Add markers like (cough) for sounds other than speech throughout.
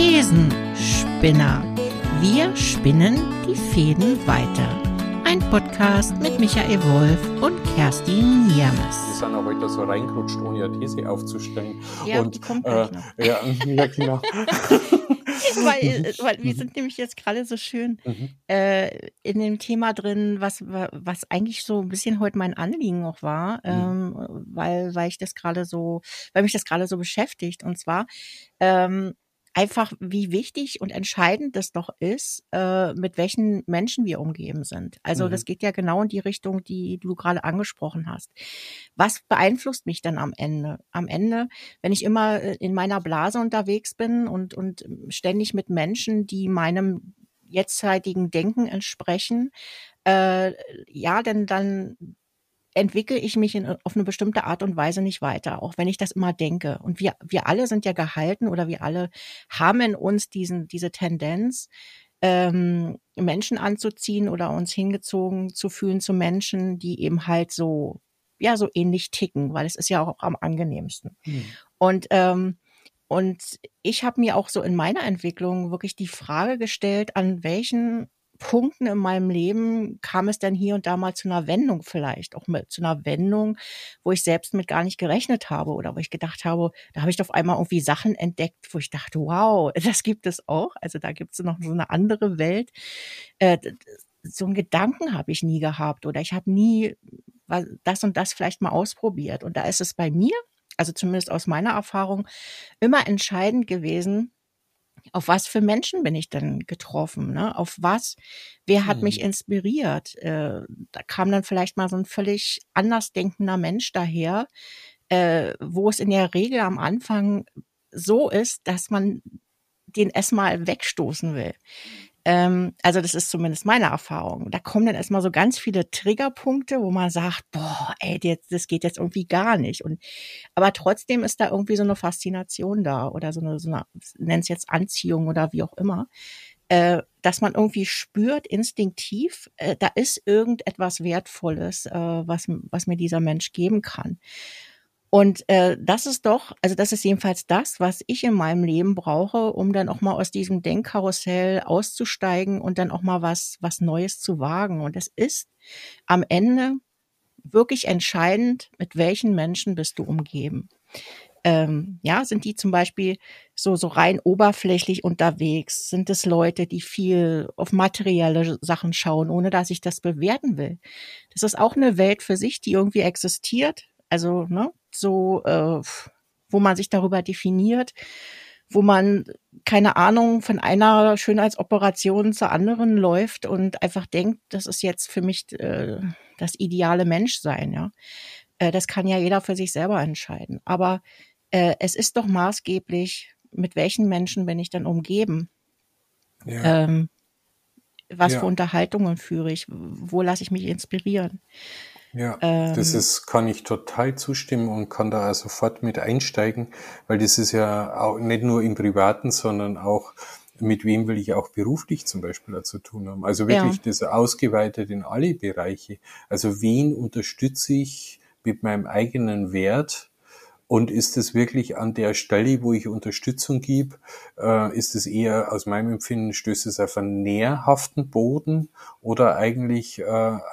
Thesenspinner. Wir spinnen die Fäden weiter. Ein Podcast mit Michael Wolf und Kerstin Niermes. Die sind auch heute so reingerutscht, ohne eine These aufzustellen. Ja, und, die kommt äh, noch. (laughs) ja, ja, genau. (laughs) weil, weil wir sind nämlich jetzt gerade so schön Mhm. äh, in dem Thema drin, was, was eigentlich so ein bisschen heute mein Anliegen auch war, ähm, weil, weil ich das gerade so, weil mich das gerade so beschäftigt. Und zwar ähm, einfach, wie wichtig und entscheidend das doch ist, äh, mit welchen Menschen wir umgeben sind. Also Mhm. das geht ja genau in die Richtung, die du gerade angesprochen hast. Was beeinflusst mich dann am Ende? Am Ende, wenn ich immer äh, in meiner Blase unterwegs bin und, und ständig mit Menschen, die meinem jetzigen Denken entsprechen, äh, ja, denn dann entwickle ich mich in, auf eine bestimmte Art und Weise nicht weiter, auch wenn ich das immer denke. Und wir, wir alle sind ja gehalten oder wir alle haben in uns diesen, diese Tendenz, ähm, Menschen anzuziehen oder uns hingezogen zu fühlen zu Menschen, die eben halt so, ja, so ähnlich ticken, weil es ist ja auch am angenehmsten. Mhm. Und ähm, und ich habe mir auch so in meiner Entwicklung wirklich die Frage gestellt, an welchen Punkten in meinem Leben kam es denn hier und da mal zu einer Wendung vielleicht, auch mit, zu einer Wendung, wo ich selbst mit gar nicht gerechnet habe oder wo ich gedacht habe, da habe ich auf einmal irgendwie Sachen entdeckt, wo ich dachte, wow, (laughs) das gibt es auch. Also da gibt es noch so eine andere Welt. Äh, so einen Gedanken habe ich nie gehabt oder ich habe nie das und das vielleicht mal ausprobiert. Und da ist es bei mir, also zumindest aus meiner Erfahrung, immer entscheidend gewesen, auf was für Menschen bin ich denn getroffen? Ne? Auf was? Wer hat mich Mhm. inspiriert? Äh, da kam dann vielleicht mal so ein völlig anders denkender Mensch daher, äh, wo es in der Regel am Anfang so ist, dass man den erstmal wegstoßen will. Ähm, also das ist zumindest meine Erfahrung. Da kommen dann erstmal so ganz viele Triggerpunkte, wo man sagt, boah, ey, das, das geht jetzt irgendwie gar nicht. Und aber trotzdem ist da irgendwie so eine Faszination da oder so eine, so eine nenn es jetzt Anziehung oder wie auch immer, äh, dass man irgendwie spürt instinktiv, äh, da ist irgendetwas Wertvolles, äh, was, was mir dieser Mensch geben kann. Und äh, das ist doch, also das ist jedenfalls das, was ich in meinem Leben brauche, um dann auch mal aus diesem Denkkarussell auszusteigen und dann auch mal was, was Neues zu wagen. Und es ist am Ende wirklich entscheidend, mit welchen Menschen bist du umgeben. Ähm, ja, sind die zum Beispiel so, so rein oberflächlich unterwegs? Sind es Leute, die viel auf materielle Sachen schauen, ohne dass ich das bewerten will? Das ist auch eine Welt für sich, die irgendwie existiert. Also, ne, so, äh, wo man sich darüber definiert, wo man, keine Ahnung, von einer Schönheitsoperation zur anderen läuft und einfach denkt, das ist jetzt für mich äh, das ideale Menschsein, ja. Äh, das kann ja jeder für sich selber entscheiden. Aber äh, es ist doch maßgeblich, mit welchen Menschen bin ich dann umgeben? Ja. Ähm, was Ja. für Unterhaltungen führe ich? Wo lasse ich mich inspirieren? Ja, Ähm, das ist, kann ich total zustimmen und kann da auch sofort mit einsteigen, weil das ist ja auch nicht nur im Privaten, sondern auch mit wem will ich auch beruflich zum Beispiel zu tun haben. Also wirklich Ja. das ausgeweitet in alle Bereiche. Also wen unterstütze ich mit meinem eigenen Wert? Und ist es wirklich an der Stelle, wo ich Unterstützung gebe, äh, ist es eher aus meinem Empfinden, stößt es auf einen nährhaften Boden oder eigentlich äh,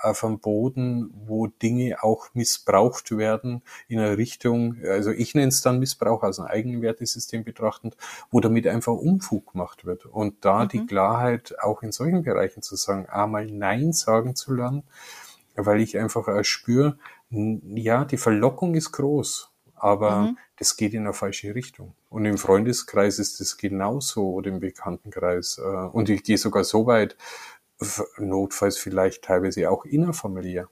auf einen Boden, wo Dinge auch missbraucht werden in eine Richtung, also ich nenne es dann Missbrauch aus einem eigenen Wertesystem betrachtend, wo damit einfach Unfug gemacht wird. Und da die Mhm. Klarheit auch in solchen Bereichen zu sagen, einmal Nein sagen zu lernen, weil ich einfach auch spüre, ja, die Verlockung ist groß, aber Mhm. das geht in eine falsche Richtung. Und im Freundeskreis ist es genauso oder im Bekanntenkreis. äh, Und ich gehe sogar so weit, notfalls vielleicht teilweise auch innerfamiliär.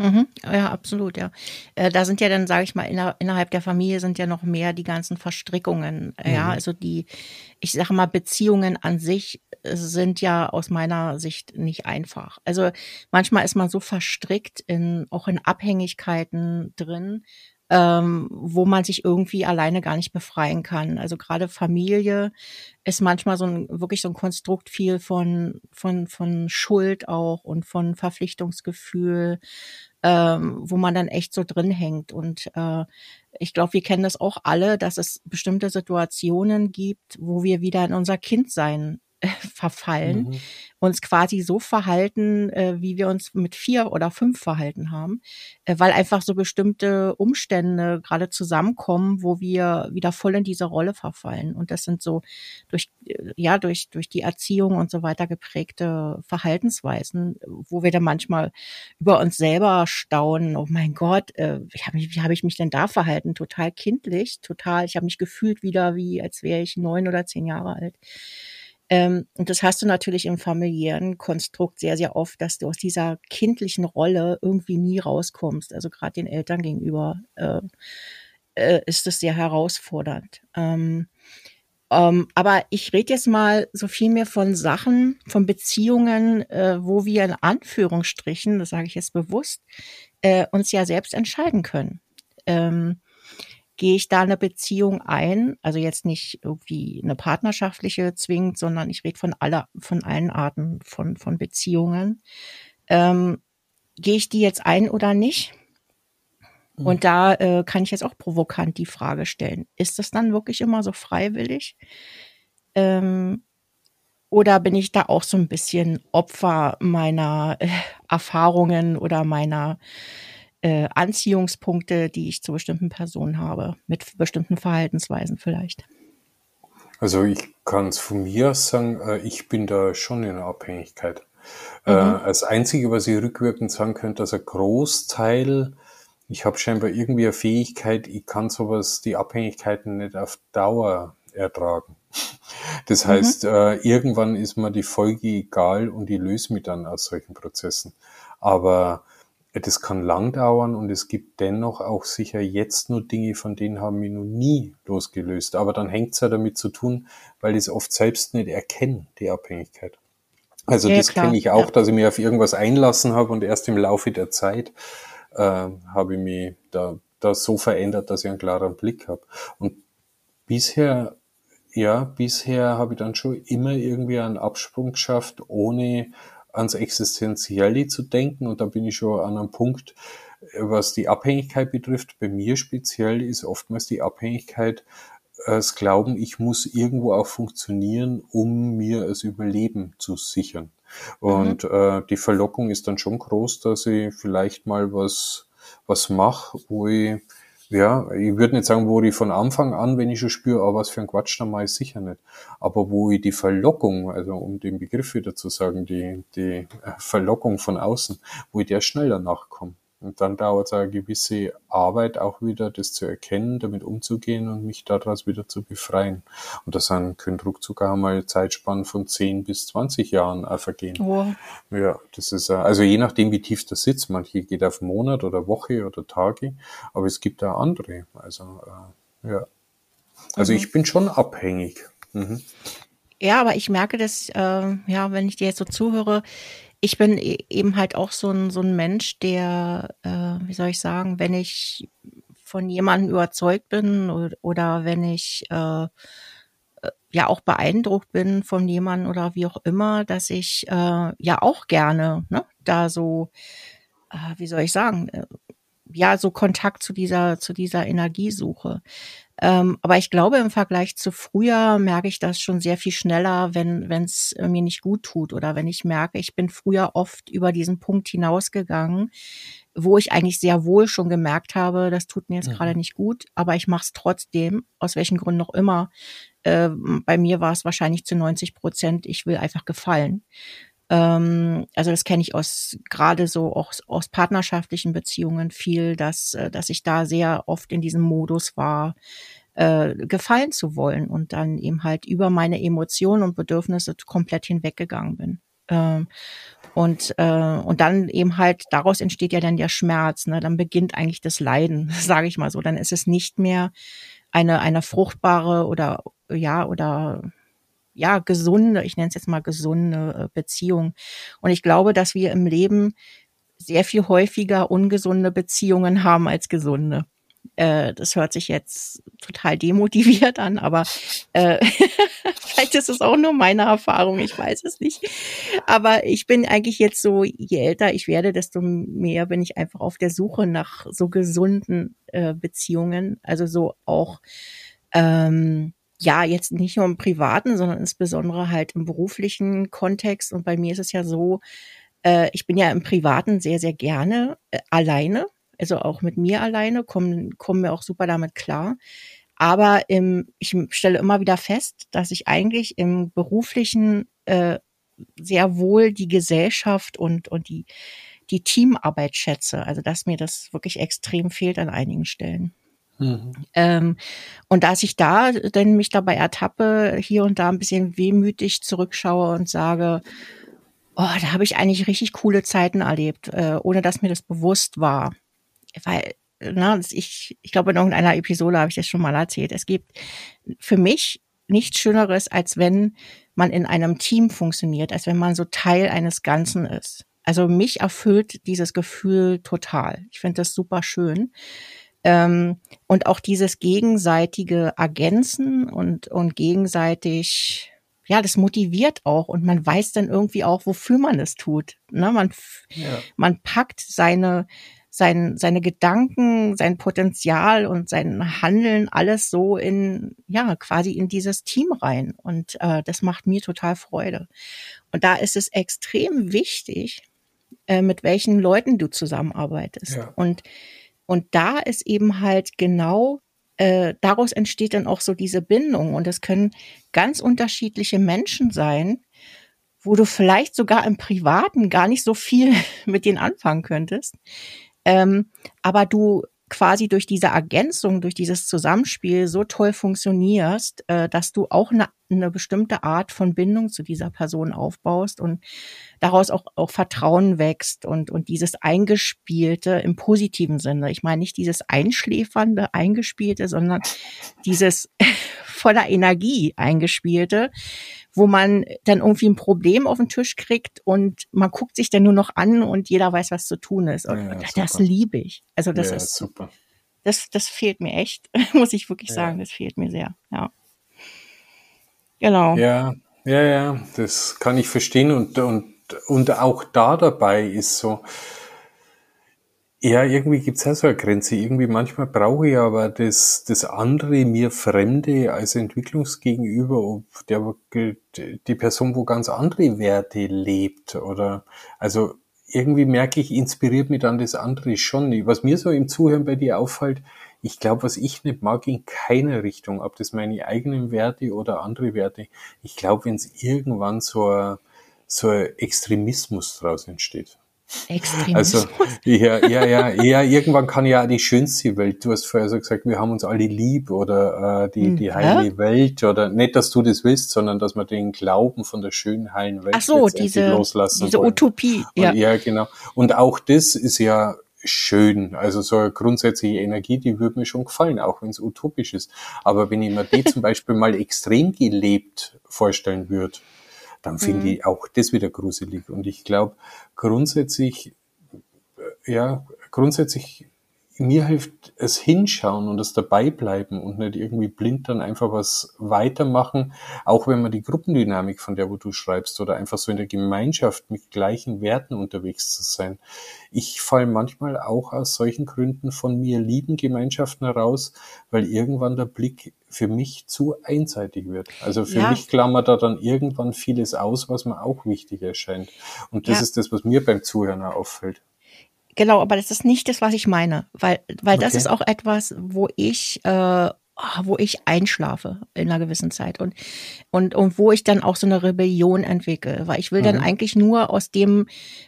Mhm. Ja, absolut, ja. Äh, da sind ja dann, sage ich mal, inner, innerhalb der Familie sind ja noch mehr die ganzen Verstrickungen. äh, Ja, Mhm. also die, ich sage mal, Beziehungen an sich sind ja aus meiner Sicht nicht einfach. Also manchmal ist man so verstrickt in, auch in Abhängigkeiten drin, ähm, wo man sich irgendwie alleine gar nicht befreien kann. Also gerade Familie ist manchmal so ein wirklich so ein Konstrukt viel von von von Schuld auch und von Verpflichtungsgefühl ähm, wo man dann echt so drin hängt. Und äh, ich glaube, wir kennen das auch alle, dass es bestimmte Situationen gibt, wo wir wieder in unser Kindsein (laughs) verfallen, mhm. uns quasi so verhalten, äh, wie wir uns mit vier oder fünf verhalten haben, äh, weil einfach so bestimmte Umstände gerade zusammenkommen, wo wir wieder voll in diese Rolle verfallen. Und das sind so durch, äh, ja, durch, durch die Erziehung und so weiter geprägte Verhaltensweisen, wo wir dann manchmal über uns selber staunen, oh mein Gott, äh, wie habe ich, wie hab ich mich denn da verhalten? Total kindlich, total, ich habe mich gefühlt wieder wie, als wäre ich neun oder zehn Jahre alt. Ähm, und das hast du natürlich im familiären Konstrukt sehr, sehr oft, dass du aus dieser kindlichen Rolle irgendwie nie rauskommst. Also gerade den Eltern gegenüber äh, äh, ist das sehr herausfordernd. Ähm, ähm, aber ich rede jetzt mal so viel mehr von Sachen, von Beziehungen, äh, wo wir in Anführungsstrichen, das sage ich jetzt bewusst, äh, uns ja selbst entscheiden können. Gehe ich da eine Beziehung ein, also jetzt nicht irgendwie eine partnerschaftliche zwingend, sondern ich rede von aller, von allen Arten von, von Beziehungen. Ähm, gehe ich die jetzt ein oder nicht? Mhm. Und da äh, kann ich jetzt auch provokant die Frage stellen, ist das dann wirklich immer so freiwillig? Ähm, oder bin ich da auch so ein bisschen Opfer meiner äh, Erfahrungen oder meiner äh, Anziehungspunkte, die ich zu bestimmten Personen habe, mit bestimmten Verhaltensweisen vielleicht. Also ich kann es von mir sagen, äh, ich bin da schon in Abhängigkeit. Äh, mhm. Das Einzige, was ich rückwirkend sagen könnte, dass ein Großteil, ich habe scheinbar irgendwie eine Fähigkeit, ich kann sowas, die Abhängigkeiten nicht auf Dauer ertragen. (laughs) Das mhm. heißt, mhm. äh, irgendwann ist mir die Folge egal und ich löse mich dann aus solchen Prozessen. Aber das kann lang dauern und es gibt dennoch auch sicher jetzt nur Dinge, von denen haben wir noch nie losgelöst. Aber dann hängt es ja damit zu tun, weil ich es oft selbst nicht erkenne, die Abhängigkeit. Also ja, das kenne ich auch, ja. dass ich mich auf irgendwas einlassen habe und erst im Laufe der Zeit äh, habe ich mich da, da so verändert, dass ich einen klaren Blick habe. Und bisher, ja, bisher habe ich dann schon immer irgendwie einen Absprung geschafft, ohne ans Existenzielle zu denken. Und da bin ich schon an einem Punkt, was die Abhängigkeit betrifft. Bei mir speziell ist oftmals die Abhängigkeit äh, das Glauben, ich muss irgendwo auch funktionieren, um mir das Überleben zu sichern. Und mhm. äh, die Verlockung ist dann schon groß, dass ich vielleicht mal was, was mache, wo ich ja, ich würde nicht sagen, wo ich von Anfang an, wenn ich schon spüre, oh, was für ein Quatsch, dann mache ich sicher nicht. Aber wo ich die Verlockung, also um den Begriff wieder zu sagen, die, die Verlockung von außen, wo ich der schneller nachkomme. Und dann dauert es eine gewisse Arbeit auch wieder, das zu erkennen, damit umzugehen und mich daraus wieder zu befreien. Und das sind, können ruckzuck auch mal Zeitspannen von 10 bis 20 Jahren vergehen. Oh. Ja, das ist, also je nachdem, wie tief das sitzt. Manche geht auf Monat oder Woche oder Tage, aber es gibt auch andere. Also, äh, ja. Also mhm. ich bin schon abhängig. Mhm. Ja, aber ich merke das, äh, ja, wenn ich dir jetzt so zuhöre, ich bin e-, eben halt auch so ein, so ein Mensch, der, äh, wie soll ich sagen, wenn ich von jemandem überzeugt bin oder, oder wenn ich äh, äh, ja auch beeindruckt bin von jemandem oder wie auch immer, dass ich äh, ja auch gerne ne, da so, äh, wie soll ich sagen, äh, ja so Kontakt zu dieser zu dieser Energie suche. Ähm, aber ich glaube, im Vergleich zu früher merke ich das schon sehr viel schneller, wenn es mir nicht gut tut oder wenn ich merke, ich bin früher oft über diesen Punkt hinausgegangen, wo ich eigentlich sehr wohl schon gemerkt habe, das tut mir jetzt mhm. gerade nicht gut, aber ich mache es trotzdem, aus welchen Gründen noch immer. Äh, bei mir war es wahrscheinlich zu 90 Prozent, ich will einfach gefallen. Ähm, also das kenne ich aus gerade so auch aus partnerschaftlichen Beziehungen viel, dass, äh, dass ich da sehr oft in diesem Modus war, äh, gefallen zu wollen und dann eben halt über meine Emotionen und Bedürfnisse komplett hinweggegangen bin. Ähm, und, äh, und dann eben halt, daraus entsteht ja dann der Schmerz, ne? dann beginnt eigentlich das Leiden, (laughs) sage ich mal so. Dann ist es nicht mehr eine, eine fruchtbare oder ja, oder ja, gesunde, ich nenne es jetzt mal gesunde äh, Beziehung. Und ich glaube, dass wir im Leben sehr viel häufiger ungesunde Beziehungen haben als gesunde. Äh, das hört sich jetzt total demotiviert an, aber äh, (laughs) vielleicht ist es auch nur meine Erfahrung, ich weiß es nicht. Aber ich bin eigentlich jetzt so, je älter ich werde, desto mehr bin ich einfach auf der Suche nach so gesunden äh, Beziehungen. Also so auch ähm, ja, jetzt nicht nur im privaten, sondern insbesondere halt im beruflichen Kontext. Und bei mir ist es ja so, äh, ich bin ja im privaten sehr, sehr gerne äh, alleine, also auch mit mir alleine, kommen kommen mir auch super damit klar. Aber im, ich stelle immer wieder fest, dass ich eigentlich im beruflichen äh, sehr wohl die Gesellschaft und, und die, die Teamarbeit schätze. Also dass mir das wirklich extrem fehlt an einigen Stellen. Mhm. Ähm, und dass ich da dann mich dabei ertappe, hier und da ein bisschen wehmütig zurückschaue und sage, oh, da habe ich eigentlich richtig coole Zeiten erlebt, äh, ohne dass mir das bewusst war. Weil, na, ich, ich glaube, in irgendeiner Episode habe ich das schon mal erzählt. Es gibt für mich nichts Schöneres, als wenn man in einem Team funktioniert, als wenn man so Teil eines Ganzen ist. Also mich erfüllt dieses Gefühl total. Ich finde das super schön. Ähm, und auch dieses gegenseitige Ergänzen und, und gegenseitig, ja, das motiviert auch und man weiß dann irgendwie auch, wofür man es tut. Ne? Man, ja. man packt seine, sein, seine Gedanken, sein Potenzial und sein Handeln alles so in, ja, quasi in dieses Team rein. Und äh, das macht mir total Freude. Und da ist es extrem wichtig, äh, mit welchen Leuten du zusammenarbeitest. Ja. Und und da ist eben halt genau, äh, daraus entsteht dann auch so diese Bindung. Und es können ganz unterschiedliche Menschen sein, wo du vielleicht sogar im Privaten gar nicht so viel (laughs) mit denen anfangen könntest. Ähm, aber du quasi durch diese Ergänzung, durch dieses Zusammenspiel so toll funktionierst, äh, dass du auch eine, eine bestimmte Art von Bindung zu dieser Person aufbaust und daraus auch, auch Vertrauen wächst und, und dieses Eingespielte im positiven Sinne. Ich meine nicht dieses Einschläfernde, Eingespielte, sondern dieses voller Energie Eingespielte, wo man dann irgendwie ein Problem auf den Tisch kriegt und man guckt sich dann nur noch an und jeder weiß, was zu tun ist. Und ja, das liebe ich. Also das ja, ist super. Das, das fehlt mir echt, (laughs) muss ich wirklich sagen. Das fehlt mir sehr. Ja. Genau. Ja, ja, ja, das kann ich verstehen und, und, und auch da dabei ist so, ja, irgendwie gibt's ja so eine Grenze. Irgendwie manchmal brauche ich aber das, das andere, mir Fremde als Entwicklungsgegenüber, ob der, die Person, wo ganz andere Werte lebt oder, also irgendwie merke ich, inspiriert mich dann das andere schon. Was mir so im Zuhören bei dir auffällt, ich glaube, was ich nicht mag in keiner Richtung, ob das meine eigenen Werte oder andere Werte, ich glaube, wenn es irgendwann so ein, so ein Extremismus draus entsteht. Extremismus. Also, (laughs) ja, ja, ja, ja, irgendwann kann ja die schönste Welt, du hast vorher so gesagt, wir haben uns alle lieb oder äh, die, die heile ja? Welt oder nicht, dass du das willst, sondern dass wir den Glauben von der schönen heilen Welt Ach so, diese, loslassen diese wollen. Utopie. Ja. Und, ja, genau. Und auch das ist ja schön. Also so eine grundsätzliche Energie, die würde mir schon gefallen, auch wenn es utopisch ist. Aber wenn ich mir die zum (laughs) Beispiel mal extrem gelebt vorstellen würde, dann finde mhm. ich auch das wieder gruselig. Und ich glaube, grundsätzlich, äh, ja, grundsätzlich mir hilft es hinschauen und das Dabeibleiben und nicht irgendwie blind dann einfach was weitermachen, auch wenn man die Gruppendynamik, von der wo du schreibst, oder einfach so in der Gemeinschaft mit gleichen Werten unterwegs zu sein. Ich falle manchmal auch aus solchen Gründen von mir lieben Gemeinschaften heraus, weil irgendwann der Blick für mich zu einseitig wird. Also für ja. mich klammert da dann irgendwann vieles aus, was mir auch wichtig erscheint. Und das ja. ist das, was mir beim Zuhören auffällt. Genau, aber das ist nicht das, was ich meine, weil, weil okay. das ist auch etwas, wo ich, äh, wo ich einschlafe in einer gewissen Zeit und, und, und wo ich dann auch so eine Rebellion entwickle, weil ich will mhm. dann eigentlich nur aus dem,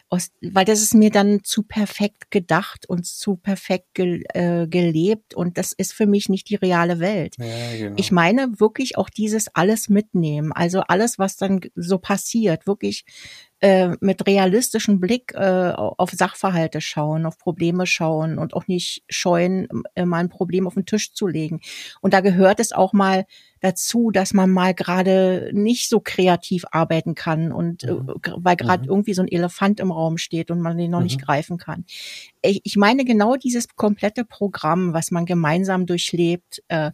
aus, weil das ist mir dann zu perfekt gedacht und zu perfekt ge, äh, gelebt und das ist für mich nicht die reale Welt. Ja, genau. Ich meine wirklich auch dieses alles mitnehmen, also alles, was dann so passiert, wirklich äh, mit realistischem Blick äh, auf Sachverhalte schauen, auf Probleme schauen und auch nicht scheuen, äh, mal ein Problem auf den Tisch zu legen. Und da gehört es auch mal dazu, dass man mal gerade nicht so kreativ arbeiten kann und äh, mhm. weil gerade mhm. irgendwie so ein Elefant im Raum steht und man den noch mhm. nicht greifen kann. Ich, ich meine genau dieses komplette Programm, was man gemeinsam durchlebt, äh,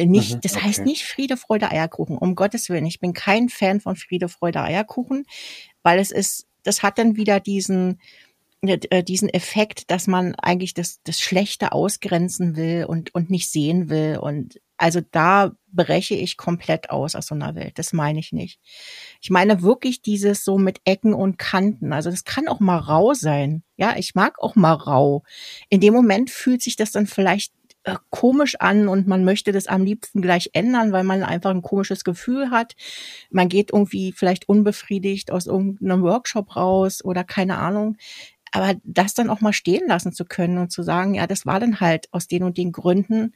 nicht, mhm, das okay. heißt nicht Friede, Freude, Eierkuchen, um Gottes Willen. Ich bin kein Fan von Friede, Freude, Eierkuchen, weil es ist, das hat dann wieder diesen, äh, diesen Effekt, dass man eigentlich das, das Schlechte ausgrenzen will und, und nicht sehen will. Und also da breche ich komplett aus aus so einer Welt. Das meine ich nicht. Ich meine wirklich dieses so mit Ecken und Kanten. Also das kann auch mal rau sein. Ja, ich mag auch mal rau. In dem Moment fühlt sich das dann vielleicht äh, komisch an und man möchte das am liebsten gleich ändern, weil man einfach ein komisches Gefühl hat. Man geht irgendwie vielleicht unbefriedigt aus irgendeinem Workshop raus oder keine Ahnung. Aber das dann auch mal stehen lassen zu können und zu sagen, ja, das war dann halt aus den und den Gründen,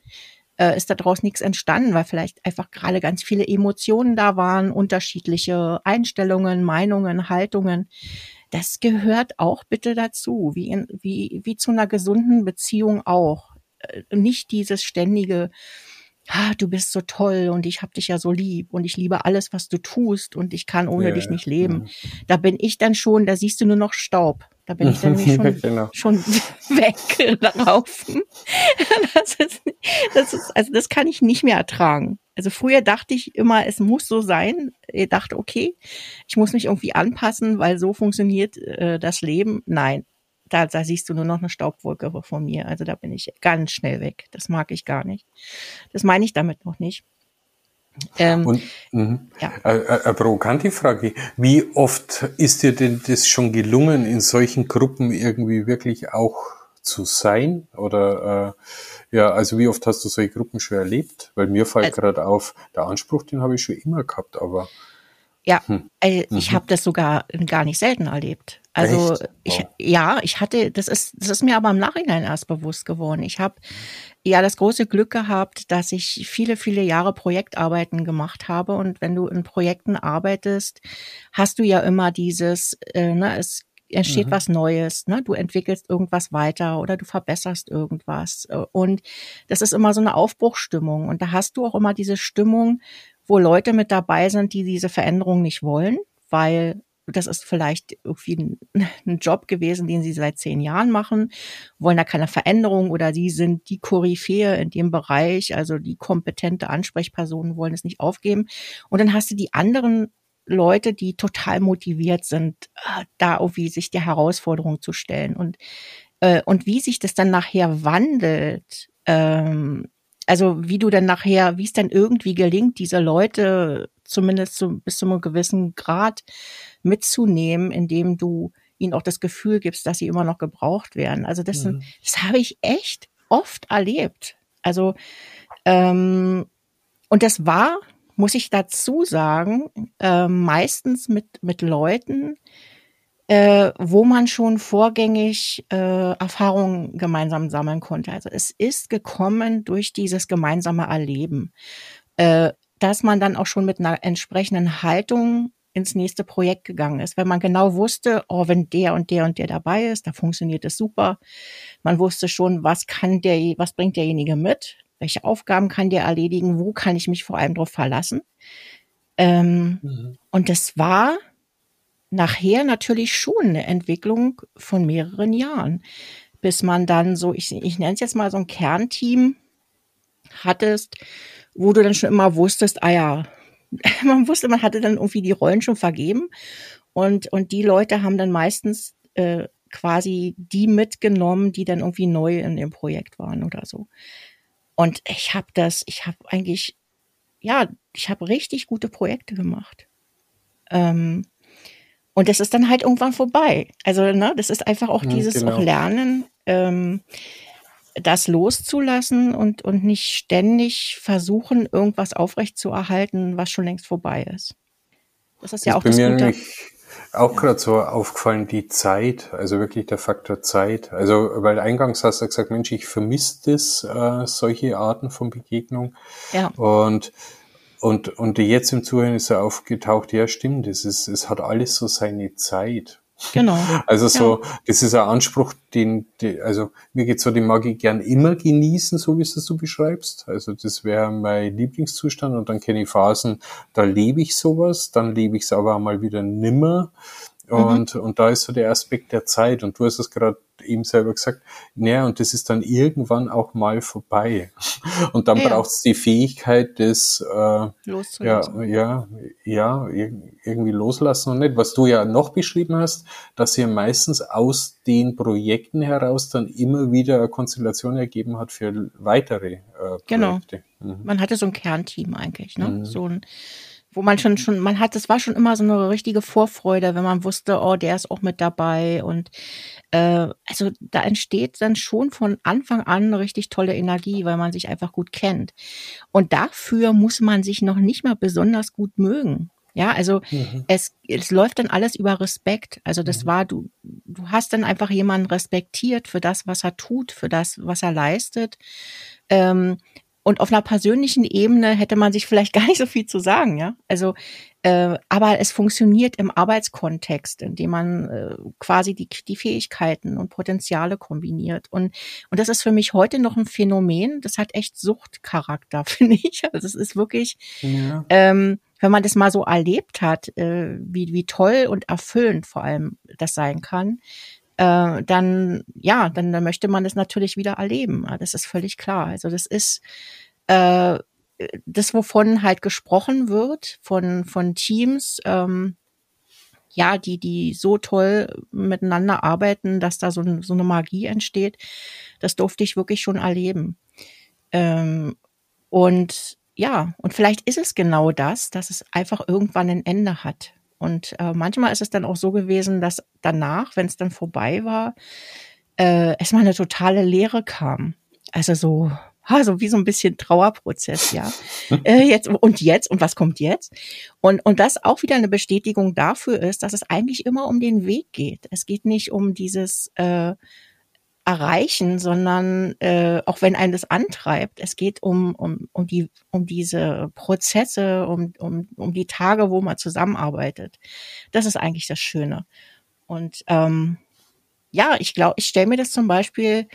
äh, ist daraus nichts entstanden, weil vielleicht einfach gerade ganz viele Emotionen da waren, unterschiedliche Einstellungen, Meinungen, Haltungen. Das gehört auch bitte dazu, wie, in, wie, wie zu einer gesunden Beziehung auch. Äh, nicht dieses ständige, ah, du bist so toll und ich hab dich ja so lieb und ich liebe alles, was du tust und ich kann ohne ja, dich nicht leben. Ja. Da bin ich dann schon, da siehst du nur noch Staub. Da bin ich dann (laughs) nämlich schon, genau. schon (laughs) weggelaufen. (laughs) Das ist, das ist, also das kann ich nicht mehr ertragen. Also früher dachte ich immer, es muss so sein. Ich dachte, okay, ich muss mich irgendwie anpassen, weil so funktioniert äh, das Leben. Nein, da, da siehst du nur noch eine Staubwolke von mir. Also da bin ich ganz schnell weg. Das mag ich gar nicht. Das meine ich damit noch nicht. Ähm, Und mh. ja. eine, eine provokante Frage. Wie oft ist dir denn das schon gelungen, in solchen Gruppen irgendwie wirklich auch zu sein? Oder äh, ja, also wie oft hast du solche Gruppen schon erlebt? Weil mir fällt also, gerade auf, der Anspruch, den habe ich schon immer gehabt, aber ja, hm. äh, ich mhm. habe das sogar gar nicht selten erlebt. Also Echt? ich oh. ja, ich hatte, das ist, das ist mir aber im Nachhinein erst bewusst geworden. Ich habe ja das große Glück gehabt, dass ich viele, viele Jahre Projektarbeiten gemacht habe. Und wenn du in Projekten arbeitest, hast du ja immer dieses, äh, ne, es entsteht mhm. was Neues, ne? Du entwickelst irgendwas weiter oder du verbesserst irgendwas. Und das ist immer so eine Aufbruchstimmung. Und da hast du auch immer diese Stimmung, wo Leute mit dabei sind, die diese Veränderung nicht wollen, weil das ist vielleicht irgendwie ein, ein, Job gewesen, den sie seit zehn Jahren machen, wollen da keine Veränderung oder sie sind die Koryphäe in dem Bereich, also die kompetente Ansprechpersonen wollen es nicht aufgeben. Und dann hast du die anderen Leute, die total motiviert sind, äh, da irgendwie sich der Herausforderung zu stellen und äh, und wie sich das dann nachher wandelt, ähm, also wie du dann nachher, wie es dann irgendwie gelingt, diese Leute zumindest zu, bis zu einem gewissen Grad mitzunehmen, indem du ihnen auch das Gefühl gibst, dass sie immer noch gebraucht werden. Also das, mhm. das habe ich echt oft erlebt. Also ähm, und das war, muss ich dazu sagen, äh, meistens mit mit Leuten, äh, wo man schon vorgängig äh, Erfahrungen gemeinsam sammeln konnte. Also es ist gekommen durch dieses gemeinsame Erleben, äh, dass man dann auch schon mit einer entsprechenden Haltung ins nächste Projekt gegangen ist, weil man genau wusste, oh, wenn der und der und der dabei ist, da funktioniert es super. Man wusste schon, was kann der, was bringt derjenige mit, welche Aufgaben kann der erledigen, wo kann ich mich vor allem darauf verlassen. Ähm, mhm. Und das war nachher natürlich schon eine Entwicklung von mehreren Jahren, bis man dann so, ich, ich nenne es jetzt mal so ein Kernteam hattest, wo du dann schon immer wusstest, ah ja, (laughs) man wusste, man hatte dann irgendwie die Rollen schon vergeben und, und die Leute haben dann meistens äh, quasi die mitgenommen, die dann irgendwie neu in dem Projekt waren oder so. Und ich habe das, ich habe eigentlich, ja, ich habe richtig gute Projekte gemacht. Ähm, und das ist dann halt irgendwann vorbei. Also, ne, das ist einfach auch dieses genau. auch Lernen, ähm, das loszulassen und, und nicht ständig versuchen, irgendwas aufrechtzuerhalten, was schon längst vorbei ist. Das ist ja das auch das Gute. Auch ja. gerade so aufgefallen, die Zeit, also wirklich der Faktor Zeit. Also, weil eingangs hast du gesagt, Mensch, ich vermisse das, äh, solche Arten von Begegnung. Ja. Und und, und jetzt im Zuhören ist er aufgetaucht, ja stimmt, es, ist, es hat alles so seine Zeit. Genau. (laughs) Also so, ja. das ist ein Anspruch, den, die, also mir geht so, den mag ich gern immer genießen, so wie es das du beschreibst. Also das wäre mein Lieblingszustand und dann kenne ich Phasen, da lebe ich sowas, dann lebe ich es aber mal wieder nimmer. Mhm. Und, mhm. und da ist so der Aspekt der Zeit. Und du hast es gerade eben selber gesagt, naja, und das ist dann irgendwann auch mal vorbei. Und dann ja. braucht es die Fähigkeit des äh, ja, ja, ja, irgendwie loslassen und nicht. Was du ja noch beschrieben hast, dass ihr meistens aus den Projekten heraus dann immer wieder eine Konstellation ergeben hat für weitere äh, genau. Projekte. Genau. Mhm. Man hatte so ein Kernteam eigentlich, ne? Mhm. So ein wo man schon schon man hat es war schon immer so eine richtige Vorfreude, wenn man wusste, oh, der ist auch mit dabei und äh, also da entsteht dann schon von Anfang an eine richtig tolle Energie, weil man sich einfach gut kennt. Und dafür muss man sich noch nicht mal besonders gut mögen. Ja, also mhm. es, es läuft dann alles über Respekt. Also das mhm. war, du, du hast dann einfach jemanden respektiert für das, was er tut, für das, was er leistet. Ähm, und auf einer persönlichen Ebene hätte man sich vielleicht (laughs) gar nicht so viel zu sagen, ja. Also, äh, aber es funktioniert im Arbeitskontext, indem man äh, quasi die, die Fähigkeiten und Potenziale kombiniert. Und, und das ist für mich heute noch ein Phänomen, das hat echt Suchtcharakter, (laughs) finde ich. Also es ist wirklich, ja. ähm, wenn man das mal so erlebt hat, äh, wie, wie toll und erfüllend vor allem das sein kann, äh, dann ja, dann, dann möchte man das natürlich wieder erleben. Das ist völlig klar. Also das ist äh, das, wovon halt gesprochen wird von von Teams. Ähm, ja, die, die so toll miteinander arbeiten, dass da so, so eine Magie entsteht, das durfte ich wirklich schon erleben. Ähm, und ja, und vielleicht ist es genau das, dass es einfach irgendwann ein Ende hat. Und äh, manchmal ist es dann auch so gewesen, dass danach, wenn es dann vorbei war, äh, erstmal eine totale Leere kam. Also so, ha, (laughs) so wie so ein bisschen Trauerprozess, ja. (laughs) äh, jetzt und jetzt und was kommt jetzt? Und und das auch wieder eine Bestätigung dafür ist, dass es eigentlich immer um den Weg geht. Es geht nicht um dieses äh, erreichen, sondern äh, auch wenn einen das antreibt, es geht um, um, um, die, um diese Prozesse, um, um, um die Tage, wo man zusammenarbeitet. Das ist eigentlich das Schöne. Und ähm, ja, ich glaube, ich stelle mir das zum Beispiel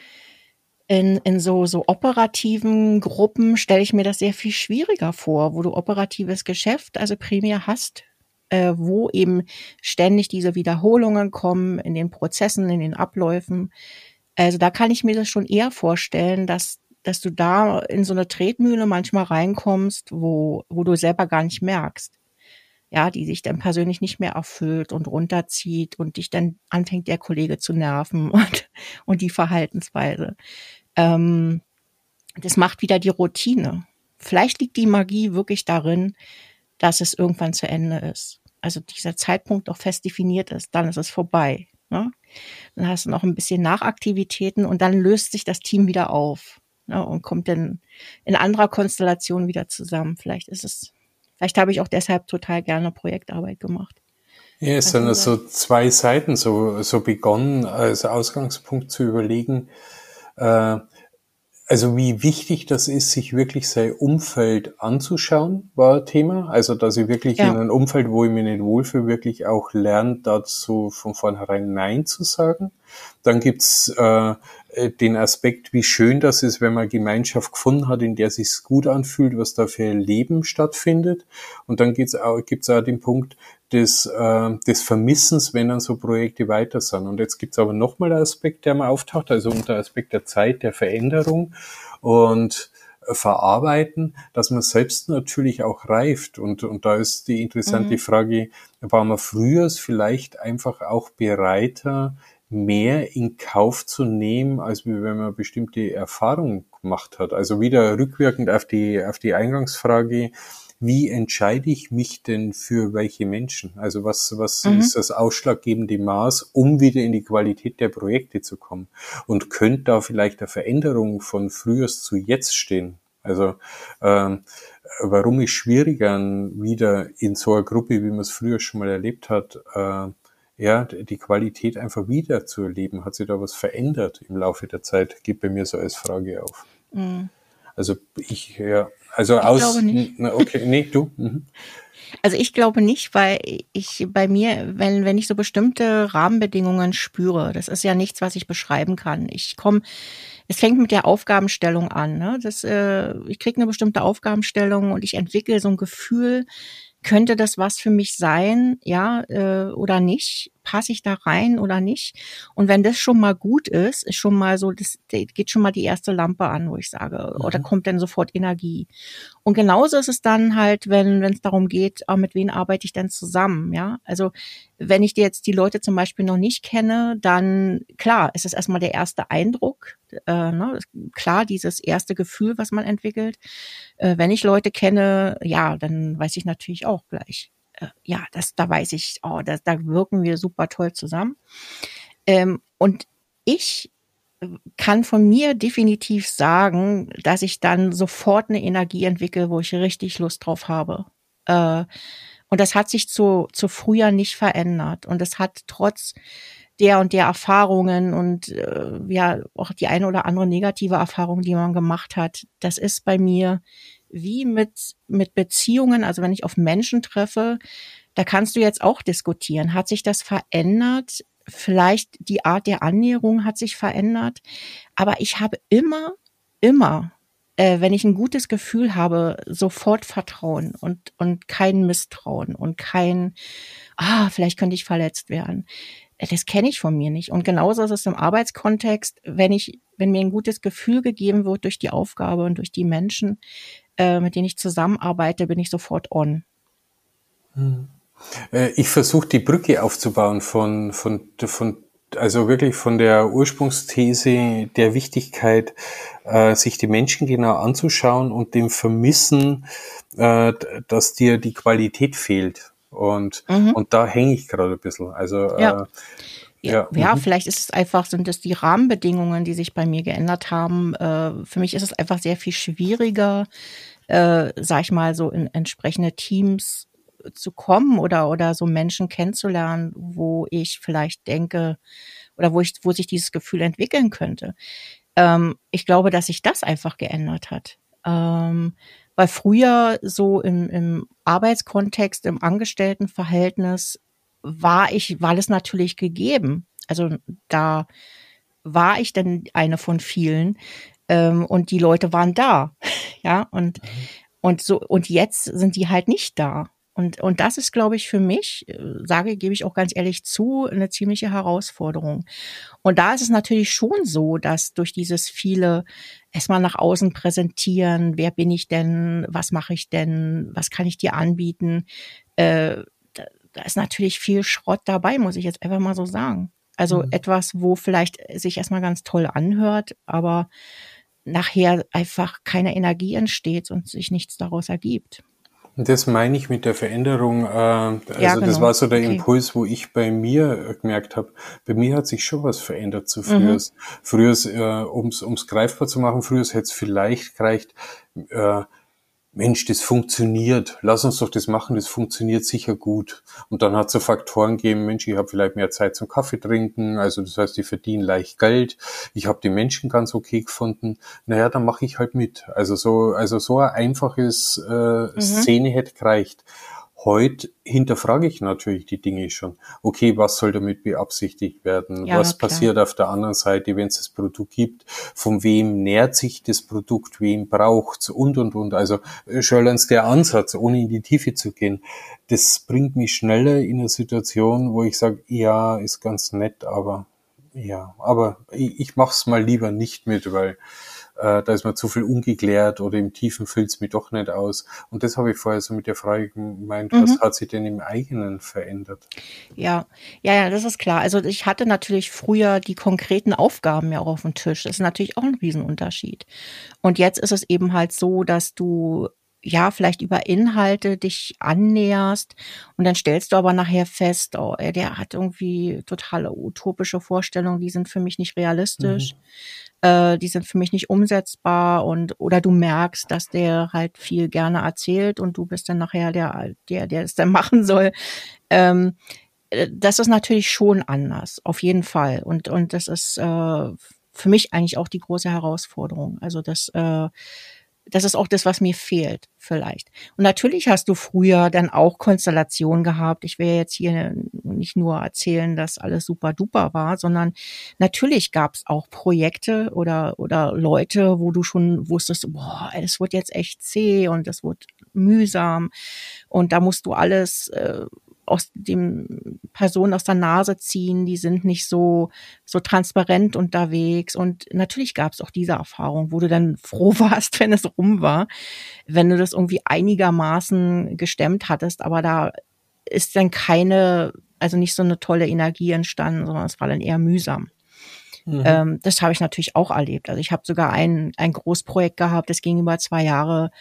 in, in so, so operativen Gruppen, stelle ich mir das sehr viel schwieriger vor, wo du operatives Geschäft, also primär hast, äh, wo eben ständig diese Wiederholungen kommen in den Prozessen, in den Abläufen also da kann ich mir das schon eher vorstellen, dass dass du da in so eine Tretmühle manchmal reinkommst, wo, wo du selber gar nicht merkst. Ja, die sich dann persönlich nicht mehr erfüllt und runterzieht und dich dann anfängt der Kollege zu nerven (laughs) und, und die Verhaltensweise. Ähm, das macht wieder die Routine. Vielleicht liegt die Magie wirklich darin, dass es irgendwann zu Ende ist. Also dieser Zeitpunkt auch fest definiert ist, dann ist es vorbei. Ne? Dann hast du noch ein bisschen Nachaktivitäten und dann löst sich das Team wieder auf ne? und kommt dann in anderer Konstellation wieder zusammen. Vielleicht ist es, vielleicht habe ich auch deshalb total gerne Projektarbeit gemacht. Ja, es sind also zwei Seiten so, so begonnen, als Ausgangspunkt zu überlegen, äh, also wie wichtig das ist, sich wirklich sein Umfeld anzuschauen, war Thema. Also dass ich wirklich ja. in einem Umfeld, wo ich mich nicht wohlfühle, wirklich auch lernt, dazu von vornherein Nein zu sagen. Dann gibt's äh, den Aspekt, wie schön das ist, wenn man Gemeinschaft gefunden hat, in der sich's gut anfühlt, was da für Leben stattfindet. Und dann gibt's auch, gibt's auch den Punkt, des, äh, des Vermissens, wenn dann so Projekte weiter sind. Und jetzt gibt's aber nochmal einen Aspekt, der mal auftaucht, also unter Aspekt der Zeit, der Veränderung und äh, verarbeiten, dass man selbst natürlich auch reift. Und, und da ist die interessante mhm. Frage, war man früher vielleicht einfach auch bereiter, mehr in Kauf zu nehmen, als wenn man bestimmte Erfahrungen gemacht hat. Also wieder rückwirkend auf die, auf die Eingangsfrage, wie entscheide ich mich denn für welche Menschen? Also was, was mhm. ist das ausschlaggebende Maß, um wieder in die Qualität der Projekte zu kommen? Und könnte da vielleicht eine Veränderung von frühers zu jetzt stehen? Also ähm, warum ist schwieriger, wieder in so einer Gruppe, wie man es früher schon mal erlebt hat, äh, ja, die Qualität einfach wieder zu erleben? Hat sich da was verändert im Laufe der Zeit? Geht bei mir so als Frage auf. Mhm. Also ich, ja, also ich aus. Glaube nicht. okay, nee, du. (laughs) Mhm. Also ich glaube nicht, weil ich bei mir, wenn, wenn ich so bestimmte Rahmenbedingungen spüre, das ist ja nichts, was ich beschreiben kann. Ich komme, es fängt mit der Aufgabenstellung an. Ne? Das, äh, ich kriege eine bestimmte Aufgabenstellung und ich entwickle so ein Gefühl, könnte das was für mich sein, ja, äh, oder nicht? Passe ich da rein oder nicht? Und wenn das schon mal gut ist, ist schon mal so, das geht schon mal die erste Lampe an, wo ich sage, mhm. oder kommt dann sofort Energie. Und genauso ist es dann halt, wenn wenn es darum geht, ah, mit wem arbeite ich denn zusammen, ja? Also wenn ich jetzt die Leute zum Beispiel noch nicht kenne, dann klar, ist es erstmal der erste Eindruck, äh, ne? klar, dieses erste Gefühl, was man entwickelt. Äh, wenn ich Leute kenne, ja, dann weiß ich natürlich auch gleich, ja, das, da weiß ich, oh, das, da wirken wir super toll zusammen. Ähm, und ich kann von mir definitiv sagen, dass ich dann sofort eine Energie entwickle, wo ich richtig Lust drauf habe. Äh, und das hat sich zu, zu früher nicht verändert. Und es hat trotz der und der Erfahrungen und äh, ja auch die eine oder andere negative Erfahrung, die man gemacht hat, das ist bei mir wie mit mit Beziehungen, also wenn ich auf Menschen treffe, da kannst du jetzt auch diskutieren. Hat sich das verändert? Vielleicht die Art der Annäherung hat sich verändert, aber ich habe immer, immer äh, wenn ich ein gutes Gefühl habe, sofort Vertrauen und, und kein Misstrauen und kein, ah, vielleicht könnte ich verletzt werden. Äh, das kenne ich von mir nicht. Und genauso ist es im Arbeitskontext, wenn ich, wenn mir ein gutes Gefühl gegeben wird durch die Aufgabe und durch die Menschen, äh, mit denen ich zusammenarbeite, bin ich sofort on. Hm. Äh, ich versuche die Brücke aufzubauen von, von, von also wirklich von der Ursprungsthese der Wichtigkeit, äh, sich die Menschen genau anzuschauen und dem Vermissen, äh, dass dir die Qualität fehlt. Und, mhm. und da hänge ich gerade ein bisschen. Also ja. Äh, ja, ja, mhm. vielleicht ist es einfach, sind es die Rahmenbedingungen, die sich bei mir geändert haben. Äh, für mich ist es einfach sehr viel schwieriger, äh, sag ich mal, so in entsprechende Teams zu kommen oder, oder so Menschen kennenzulernen, wo ich vielleicht denke oder wo ich, wo sich dieses Gefühl entwickeln könnte. Ähm, ich glaube, dass sich das einfach geändert hat. Ähm, weil früher so im, im Arbeitskontext, im Angestelltenverhältnis war ich, war es natürlich gegeben. Also da war ich dann eine von vielen ähm, und die Leute waren da, (laughs) ja und mhm. und so und jetzt sind die halt nicht da und, und das ist, glaube ich, für mich, äh, sage, gebe ich auch ganz ehrlich zu, eine ziemliche Herausforderung. Und da ist es natürlich schon so, dass durch dieses viele erstmal nach außen präsentieren, wer bin ich denn, was mache ich denn, was kann ich dir anbieten, äh, da, ist natürlich viel Schrott dabei, muss ich jetzt einfach mal so sagen. Also mhm. etwas, wo vielleicht sich erstmal ganz toll anhört, aber nachher einfach keine Energie entsteht und sich nichts daraus ergibt. Und das meine ich mit der Veränderung. Äh, also ja, genau. das war so der okay. Impuls, wo ich bei mir gemerkt habe, bei mir hat sich schon was verändert zu früher. Mhm. Früher, äh, ums ums greifbar zu machen, früher hätte es vielleicht gereicht, äh, Mensch, das funktioniert, lass uns doch das machen, das funktioniert sicher gut. Und dann hat es so Faktoren gegeben, Mensch, ich habe vielleicht mehr Zeit zum Kaffee trinken, also das heißt, ich verdiene leicht Geld, ich habe die Menschen ganz okay gefunden, naja, dann mache ich halt mit. Also so, also so ein einfaches äh, mhm. Szene hätte gereicht. Heute hinterfrage ich natürlich die Dinge schon. Okay, was soll damit beabsichtigt werden? Ja, was passiert auf der anderen Seite, wenn es das Produkt gibt? Von wem nährt sich das Produkt? Wem braucht's? Und, und, und. Also äh, schon allein der Ansatz, ohne in die Tiefe zu gehen, das bringt mich schneller in eine Situation, wo ich sage, ja, ist ganz nett, aber ja, aber ich, ich mache es mal lieber nicht mit, weil äh, da ist mir zu viel ungeklärt oder im Tiefen füllt es mich doch nicht aus. Und das habe ich vorher so mit der Frage gemeint, mhm. was hat sich denn im eigenen verändert? Ja, ja, ja, das ist klar. Also ich hatte natürlich früher die konkreten Aufgaben ja auch auf dem Tisch. Das ist natürlich auch ein Riesenunterschied. Und jetzt ist es eben halt so, dass du ja, vielleicht über Inhalte dich annäherst und dann stellst du aber nachher fest, oh, der hat irgendwie totale utopische Vorstellungen, die sind für mich nicht realistisch. Mhm äh, die sind für mich nicht umsetzbar und oder du merkst, dass der halt viel gerne erzählt und du bist dann nachher der, der, der es dann (laughs) machen soll. Ähm, äh, das ist natürlich schon anders, auf jeden Fall. Und, und das ist äh, für mich eigentlich auch die große Herausforderung. Also das, äh, das ist auch das, was mir fehlt, vielleicht. Und natürlich hast du früher dann auch Konstellationen gehabt. Ich will jetzt hier nicht nur erzählen, dass alles super duper war, sondern natürlich gab es auch Projekte oder, oder Leute, wo du schon wusstest, boah, es wird jetzt echt zäh und es wird mühsam und da musst du alles äh, aus dem Personen aus der Nase ziehen, die sind nicht so, so transparent unterwegs. Und natürlich gab es auch diese Erfahrung, wo du dann (laughs) froh warst, wenn es rum war, wenn du das irgendwie einigermaßen gestemmt hattest, aber da ist dann keine, also nicht so eine tolle Energie entstanden, sondern es war dann eher mühsam. Mhm. Ähm, das habe ich natürlich auch erlebt. Also ich habe sogar ein, ein Großprojekt gehabt, das ging über zwei Jahre.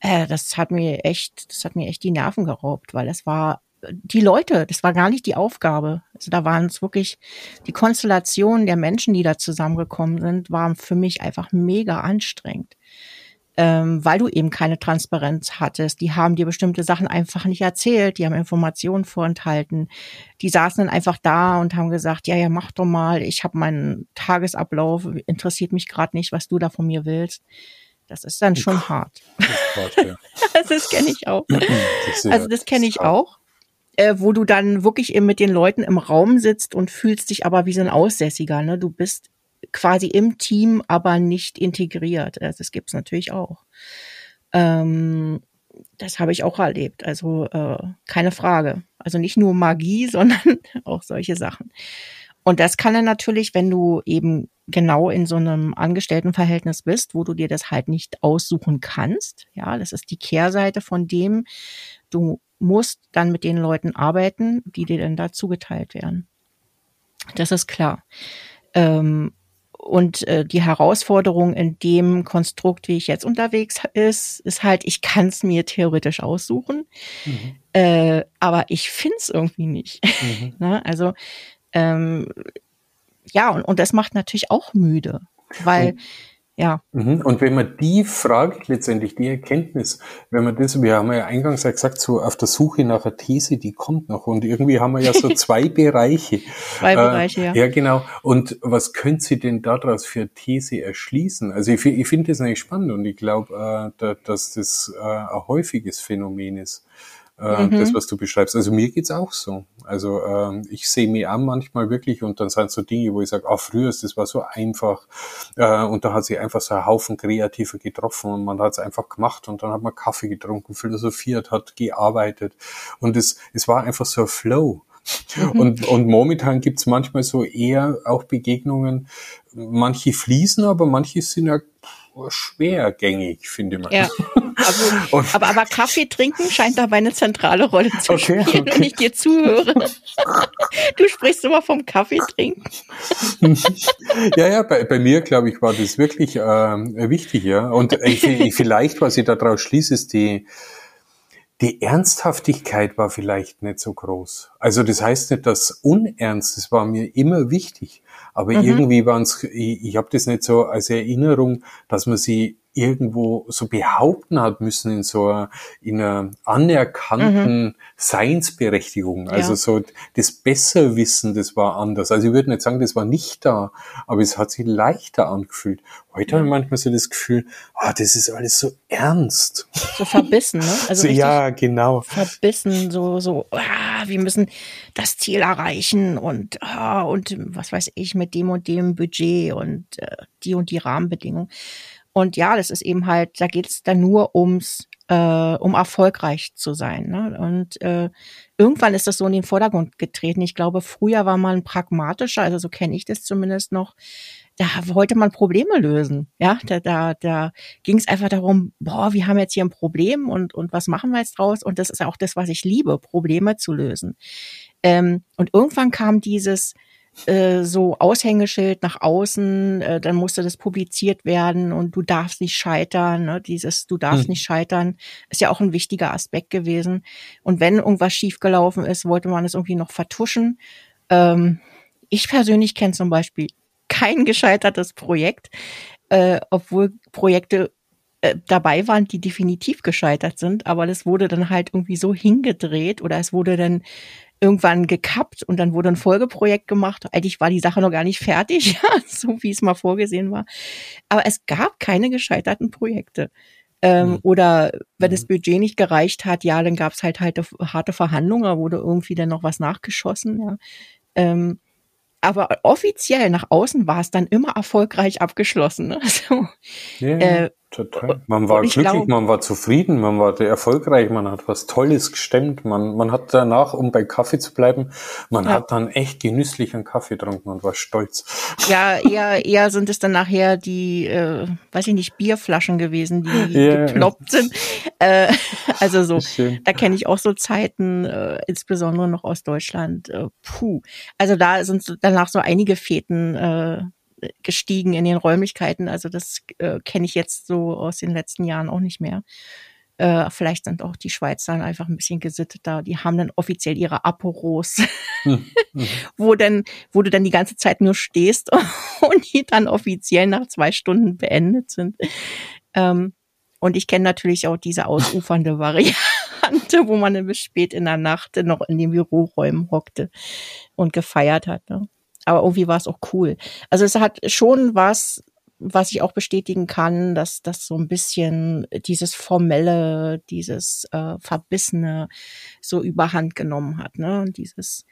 Äh, das hat mir echt, das hat mir echt die Nerven geraubt, weil es war die Leute, das war gar nicht die Aufgabe. Also da waren es wirklich die Konstellationen der Menschen, die da zusammengekommen sind, waren für mich einfach mega anstrengend. Ähm, weil du eben keine Transparenz hattest. Die haben dir bestimmte Sachen einfach nicht erzählt, die haben Informationen vorenthalten. Die saßen dann einfach da und haben gesagt, ja, ja, mach doch mal, ich habe meinen Tagesablauf, interessiert mich gerade nicht, was du da von mir willst. Das ist dann schon hart. (laughs) (clears throat) Das, das kenne ich auch. also das kenne ich auch äh, wo du dann wirklich eben mit den Leuten im Raum sitzt und fühlst dich aber wie so ein Aussässiger. Ne? Du bist quasi im Team, aber nicht integriert. Also das gibt's natürlich auch. Ähm, das habe ich auch erlebt. Also äh, keine Frage. Also nicht nur Magie, (laughs) sondern auch solche Sachen. Und das kann dann natürlich, wenn du eben genau in so einem Angestelltenverhältnis bist, wo du dir das halt nicht aussuchen kannst. Ja, das ist die Kehrseite von dem, du musst dann mit den Leuten arbeiten, die dir dann da zugeteilt werden. Das ist klar. Ähm, und äh, die Herausforderung in dem Konstrukt, wie ich jetzt unterwegs ist, ist halt, ich kann es mir theoretisch aussuchen, mhm. äh, aber ich find's irgendwie nicht. Mhm. (laughs) ne? Also ähm, ja, und, und das macht natürlich auch müde, weil mhm. Ja. Mhm. Und wenn man die Frage letztendlich, die Erkenntnis, wenn man das, wir haben ja eingangs ja gesagt, so auf der Suche nach einer These, die kommt noch. Und irgendwie haben wir ja so (laughs) zwei Bereiche. Zwei Bereiche, äh, ja. Ja, genau. Und was können Sie denn daraus für These erschließen? Also ich, ich finde das eigentlich spannend und ich glaube, äh, dass das äh, ein häufiges Phänomen ist äh, mhm. das, was du beschreibst. Also mir geht's auch so. Also äh, ich sehe mich auch manchmal wirklich und dann sind so Dinge, wo ich sage, ah, früher ist das war so einfach äh, und da hat sich einfach so ein Haufen Kreativer getroffen und man hat es einfach gemacht und dann hat man Kaffee getrunken, philosophiert, hat gearbeitet und es, es war einfach so ein Flow. Mhm. Und, und momentan gibt's manchmal so eher auch Begegnungen, manche fließen, aber manche sind ja schwergängig, finde man. Ja. Also, (laughs) aber, aber Kaffee trinken scheint dabei eine zentrale Rolle zu okay, spielen, okay. wenn ich dir zuhöre. (laughs) Du sprichst immer vom Kaffee trinken. (laughs) Ja, ja, bei, bei mir, glaube ich, war das wirklich äh, wichtig, ja. Und äh, vielleicht, was ich daraus schließe, ist die, die Ernsthaftigkeit war vielleicht nicht so groß. Also das heißt nicht, dass Unernst, das war mir immer wichtig. Aber mhm. irgendwie waren es, ich, ich habe das nicht so als Erinnerung, dass man sie irgendwo so behaupten hat müssen in so einer, in einer anerkannten mhm. Seinsberechtigung. Also ja. so das Besserwissen, das war anders. Also ich würde nicht sagen, das war nicht da, aber es hat sich leichter angefühlt. Heute ja. habe ich manchmal so das Gefühl, ah, das ist alles so ernst. So verbissen, ne? (laughs) Also so, ja, genau. Verbissen, so, so, ah, wir müssen das Ziel erreichen und, ah, und was weiß ich, mit dem und dem Budget und äh, die und die Rahmenbedingungen. Und ja, das ist eben halt, da geht es dann nur ums, äh, um erfolgreich zu sein. Ne? Und äh, irgendwann ist das so in den Vordergrund getreten. Ich glaube, früher war man pragmatischer, also so kenne ich das zumindest noch. Da wollte man Probleme lösen. Ja, da, da, da ging es einfach darum, boah, wir haben jetzt hier ein Problem und, und was machen wir jetzt draus? Und das ist auch das, was ich liebe, Probleme zu lösen. Ähm, und irgendwann kam dieses, äh, so Aushängeschild nach außen, äh, dann musste das publiziert werden und du darfst nicht scheitern. Ne? Dieses Du darfst hm. nicht scheitern ist ja auch ein wichtiger Aspekt gewesen. Und wenn irgendwas schiefgelaufen ist, wollte man es irgendwie noch vertuschen. Ähm, ich persönlich kenne zum Beispiel kein gescheitertes Projekt, äh, obwohl Projekte äh, dabei waren, die definitiv gescheitert sind, aber das wurde dann halt irgendwie so hingedreht oder es wurde dann irgendwann gekappt und dann wurde ein Folgeprojekt gemacht. Eigentlich war die Sache noch gar nicht fertig, (laughs) so wie es mal vorgesehen war. Aber es gab keine gescheiterten Projekte. Ähm, mhm. Oder wenn das. Budget nicht gereicht hat, ja, dann gab es halt halt harte Verhandlungen, da wurde irgendwie dann noch was nachgeschossen, ja. Ähm, aber offiziell nach außen war es dann immer erfolgreich abgeschlossen. Ne? (laughs) Also, ja, äh, total. Man war glücklich, glaub, man war zufrieden, man war erfolgreich, man hat was Tolles gestemmt, man, man hat danach, um bei Kaffee zu bleiben, man ja. hat dann echt genüsslich einen Kaffee getrunken und war stolz. Ja, eher, eher sind es dann nachher die, äh, weiß ich nicht, Bierflaschen gewesen, die (laughs) ja. geploppt sind. Äh, (laughs) also so, da kenne ich auch so Zeiten, äh, insbesondere noch aus Deutschland. Äh, puh. Also da sind danach so einige Feten äh, gestiegen in den Räumlichkeiten. Also das äh, kenne ich jetzt so aus den letzten Jahren auch nicht mehr. Äh, vielleicht sind auch die Schweizer einfach ein bisschen gesitteter. Die haben dann offiziell ihre Aporos, (laughs) wo dann, wo du dann die ganze Zeit nur stehst (laughs) und die dann offiziell nach zwei Stunden beendet sind. Ähm, und ich kenne natürlich auch diese ausufernde (laughs) Variante, wo man dann bis spät in der Nacht noch in den Büroräumen hockte und gefeiert hat. Ne? Aber irgendwie war es auch cool. Also es hat schon was, was ich auch bestätigen kann, dass das so ein bisschen dieses formelle, dieses äh, verbissene so überhand genommen hat, ne? Dieses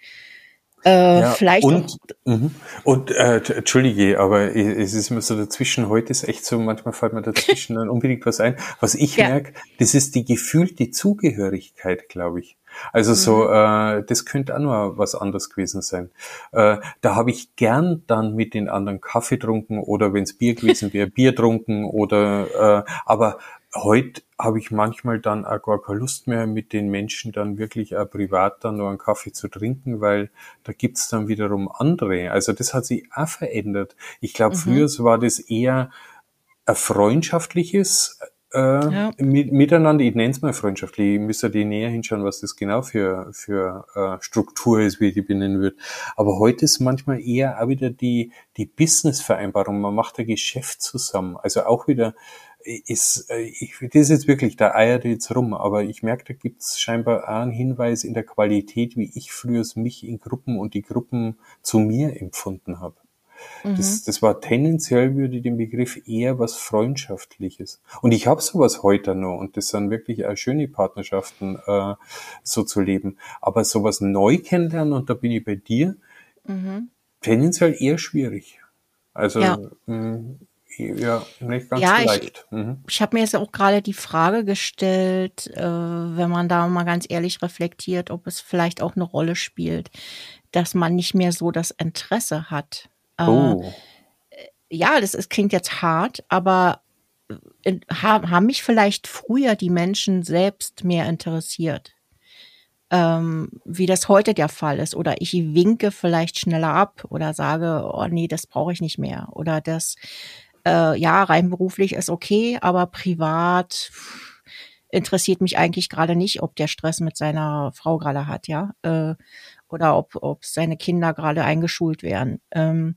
äh, ja, vielleicht und, mhm. und äh, entschuldige, aber es ist immer so dazwischen, heute ist echt so, manchmal fällt mir dazwischen (laughs) dann unbedingt was ein. Was ich ja. merke, das ist die gefühlte Zugehörigkeit, glaube ich. Also so, mhm. äh, das könnte auch noch was anderes gewesen sein. Äh, da habe ich gern dann mit den anderen Kaffee trunken oder wenn es Bier gewesen (laughs) wäre, Bier trunken oder äh, aber heute habe ich manchmal dann auch gar keine Lust mehr, mit den Menschen dann wirklich auch privat dann nur einen Kaffee zu trinken, weil da gibt's dann wiederum andere. Also das hat sich auch verändert. Ich glaube, mhm. früher war das eher ein freundschaftliches äh, ja. mit, miteinander, ich nenne es mal freundschaftlich, ich müsste die näher hinschauen, was das genau für, für äh, Struktur ist, wie ich die benennen würde. Aber heute ist manchmal eher auch wieder die, die Business-Vereinbarung, man macht ein Geschäft zusammen. Also auch wieder ist, äh, ich, das ist jetzt wirklich, da eiert jetzt rum, aber ich merke, da gibt es scheinbar auch einen Hinweis in der Qualität, wie ich früher mich in Gruppen und die Gruppen zu mir empfunden habe. Mhm. Das, das war tendenziell, würde ich den Begriff eher was Freundschaftliches. Und ich habe sowas heute noch und das sind wirklich auch schöne Partnerschaften, äh, so zu leben. Aber sowas neu kennenlernen, und da bin ich bei dir, mhm. tendenziell eher schwierig. Also ja. mh, mm, ja, nicht ganz ja, leicht. Ich, mhm. ich habe mir jetzt auch gerade die Frage gestellt, äh, wenn man da mal ganz ehrlich reflektiert, ob es vielleicht auch eine Rolle spielt, dass man nicht mehr so das Interesse hat äh, oh. ja, das, das klingt jetzt hart, aber in, haben mich vielleicht früher die Menschen selbst mehr interessiert, ähm, wie das heute der Fall ist. Oder ich winke vielleicht schneller ab oder sage, oh nee, das brauche ich nicht mehr. Oder das, äh, ja, rein beruflich ist okay, aber privat interessiert mich eigentlich gerade nicht, ob der Stress mit seiner Frau gerade hat, ja. Äh, oder ob, ob seine Kinder gerade eingeschult werden. Ähm,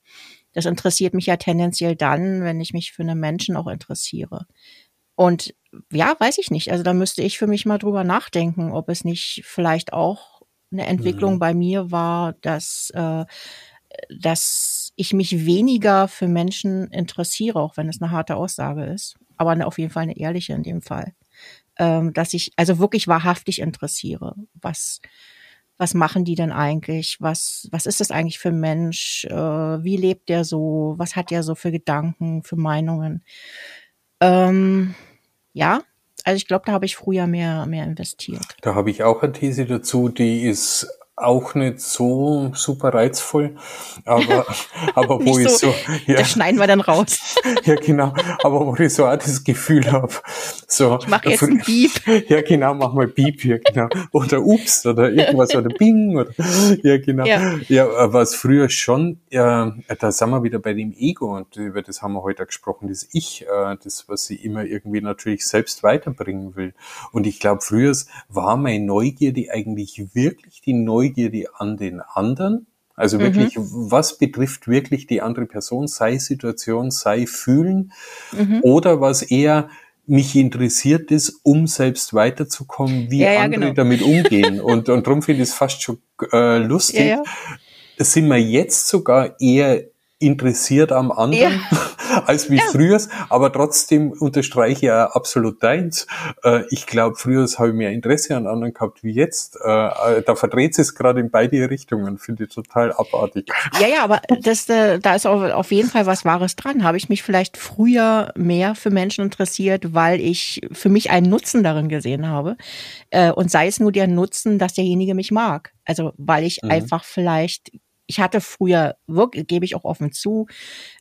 das interessiert mich ja tendenziell dann, wenn ich mich für einen Menschen auch interessiere. Und ja, weiß ich nicht. Also da müsste ich für mich mal drüber nachdenken, ob es nicht vielleicht auch eine Entwicklung mhm. bei mir war, dass, äh, dass ich mich weniger für Menschen interessiere, auch wenn es eine harte Aussage ist. Aber auf jeden Fall eine ehrliche in dem Fall. Ähm, dass ich also wirklich wahrhaftig interessiere, was was machen die denn eigentlich? Was, was ist das eigentlich für ein Mensch? Äh, wie lebt der so? Was hat der so für Gedanken, für Meinungen? Ähm, ja, also ich glaube, da habe ich früher mehr, mehr investiert. Da habe ich auch eine These dazu, die ist auch nicht so super reizvoll, aber, (laughs) aber wo ich so, ja. Das schneiden wir dann raus. (laughs) ja, genau, aber wo ich so auch das Gefühl habe, so. Ich mache jetzt ein Beep. (laughs) Ja, genau, mach mal Beep hier, genau. Oder Ups oder irgendwas oder Bing oder, ja, genau. Ja, ja was früher schon, ja, da sind wir wieder bei dem Ego und über das haben wir heute gesprochen, das Ich, äh, das, was sie immer irgendwie natürlich selbst weiterbringen will. Und ich glaube, früher war meine Neugierde eigentlich wirklich die Neugierde Neugierde an den anderen. Also mhm. wirklich, mhm. was betrifft wirklich die andere Person, sei Situation, sei Fühlen, mhm. oder was eher mich interessiert ist, um selbst weiterzukommen, wie ja, ja, andere genau. damit umgehen. (laughs) und, und darum finde ich es fast schon äh, lustig. Ja, Sind wir jetzt sogar eher interessiert am anderen (laughs) als wie ja. früher, aber trotzdem unterstreiche ich ja absolut deins. Äh, ich glaube, früher habe ich mehr Interesse an anderen gehabt wie jetzt. Äh, da verdreht es gerade in beide Richtungen, finde ich total abartig. Ja, ja, aber das, äh, da ist auf jeden Fall was Wahres dran. Habe ich mich vielleicht früher mehr für Menschen interessiert, weil ich für mich einen Nutzen darin gesehen habe. Und sei es nur der Nutzen, dass derjenige mich mag. Also weil ich mhm. einfach vielleicht ich hatte früher, wirklich, gebe ich auch offen zu,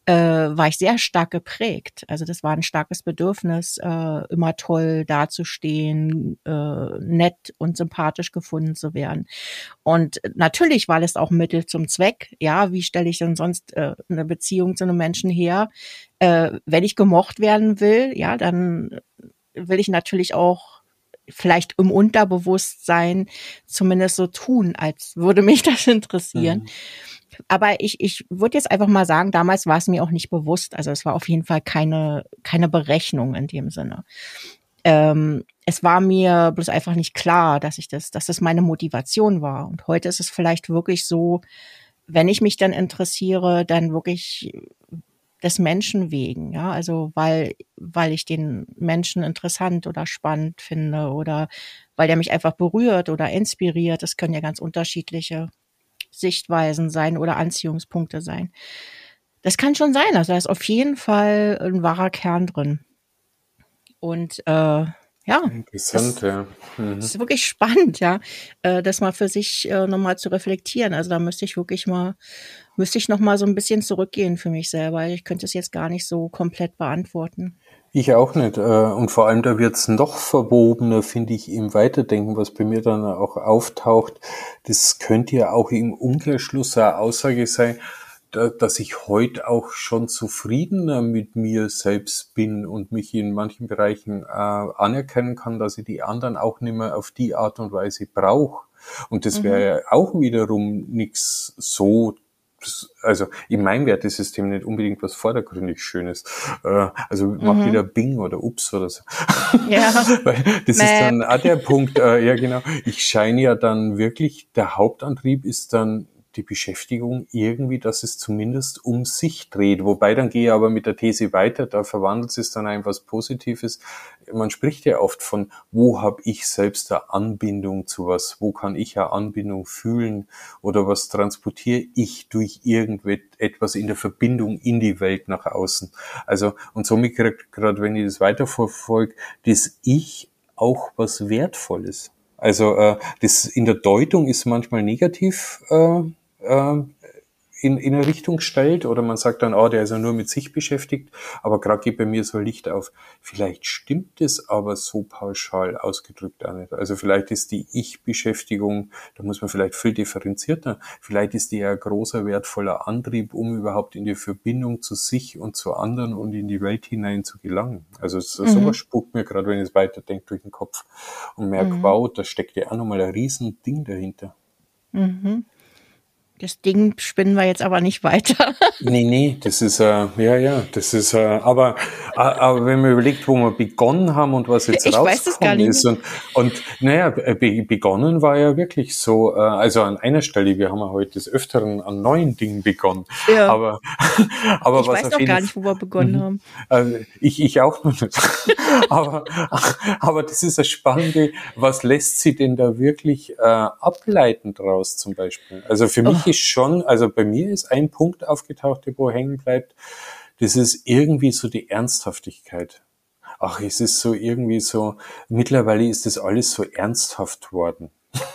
äh, war ich sehr stark geprägt. Also das war ein starkes Bedürfnis, äh, immer toll dazustehen, äh, nett und sympathisch gefunden zu werden. Und natürlich war das auch Mittel zum Zweck. Ja, wie stelle ich denn sonst äh, eine Beziehung zu einem Menschen her? Äh, wenn ich gemocht werden will, ja, dann will ich natürlich auch vielleicht im Unterbewusstsein zumindest so tun, als würde mich (laughs) das interessieren. Mhm. Aber ich, ich würde jetzt einfach mal sagen, damals war es mir auch nicht bewusst. Also es war auf jeden Fall keine, keine Berechnung in dem Sinne. Ähm, es war mir bloß einfach nicht klar, dass ich das, dass das meine Motivation war. Und heute ist es vielleicht wirklich so, wenn ich mich dann interessiere, dann wirklich des Menschen wegen, ja, also weil, weil ich den Menschen interessant oder spannend finde oder weil der mich einfach berührt oder inspiriert. Das können ja ganz unterschiedliche Sichtweisen sein oder Anziehungspunkte sein. Das kann schon sein, also da ist auf jeden Fall ein wahrer Kern drin. Und äh, ja, Interessant, das, ja. Mhm. Das ist wirklich spannend, ja, äh, das mal für sich äh, nochmal zu reflektieren. Also da müsste ich wirklich mal, müsste ich nochmal so ein bisschen zurückgehen für mich selber. Ich könnte es jetzt gar nicht so komplett beantworten. Ich auch nicht. Äh, und vor allem, da wird's noch verwobener, finde ich, im Weiterdenken, was bei mir dann auch auftaucht. Das könnte ja auch im Umkehrschluss eine Aussage sein, dass ich heute auch schon zufriedener mit mir selbst bin und mich in manchen Bereichen äh, anerkennen kann, dass ich die anderen auch nicht mehr auf die Art und Weise brauche. Und das wäre mhm. ja auch wiederum nichts so also in meinem Wertesystem nicht unbedingt was vordergründig Schönes. Äh, also mach mhm. wieder Bing oder Ups oder so. (laughs) Ja. (laughs) Weil das Mäh. ist dann auch der Punkt, äh, ja genau, ich scheine ja dann wirklich, der Hauptantrieb ist dann die Beschäftigung irgendwie, dass es zumindest um sich dreht. Wobei dann gehe ich aber mit der These weiter, da verwandelt es dann ein was Positives. Man spricht ja oft von, wo habe ich selbst eine Anbindung zu was, wo kann ich eine Anbindung fühlen oder was transportiere ich durch irgendetwas in der Verbindung in die Welt nach außen. Also und somit gerade wenn ich das weiterverfolge, das Ich auch was Wertvolles. Also äh, das in der Deutung ist manchmal negativ äh, äh, in, in eine Richtung stellt oder man sagt dann, oh, der ist ja nur mit sich beschäftigt, aber gerade geht bei mir so Licht auf. Vielleicht stimmt es aber so pauschal ausgedrückt auch nicht. Also vielleicht ist die Ich-Beschäftigung, da muss man vielleicht viel differenzierter, vielleicht ist die ja ein großer, wertvoller Antrieb, um überhaupt in die Verbindung zu sich und zu anderen und in die Welt hinein zu gelangen. Also so, mhm. sowas spuckt mir gerade, wenn ich es weiterdenke, durch den Kopf und merke, mhm. wow, da steckt ja auch nochmal ein riesen Ding dahinter. Mhm. Das Ding spinnen wir jetzt aber nicht weiter. (laughs) nee, nee, das ist, äh, ja, ja, das ist, äh, aber, äh, aber wenn man überlegt, wo wir begonnen haben und was jetzt ich rausgekommen ist und, und, naja, äh, be begonnen war ja wirklich so, äh, also an einer Stelle, wir haben ja heute des Öfteren an neuen Dingen begonnen, ja. aber, (laughs) aber ich was weiß noch gar nicht, wo wir begonnen mhm. haben. Äh, ich, ich auch noch nicht. (laughs) aber, aber das ist das Spannende, was lässt sie denn da wirklich äh, ableiten draus zum Beispiel? Also für mich oh. Ist schon, also bei mir ist ein Punkt aufgetaucht, der wo hängen bleibt, das ist irgendwie so die Ernsthaftigkeit. Ach, es ist so irgendwie so, mittlerweile ist das alles so ernsthaft worden.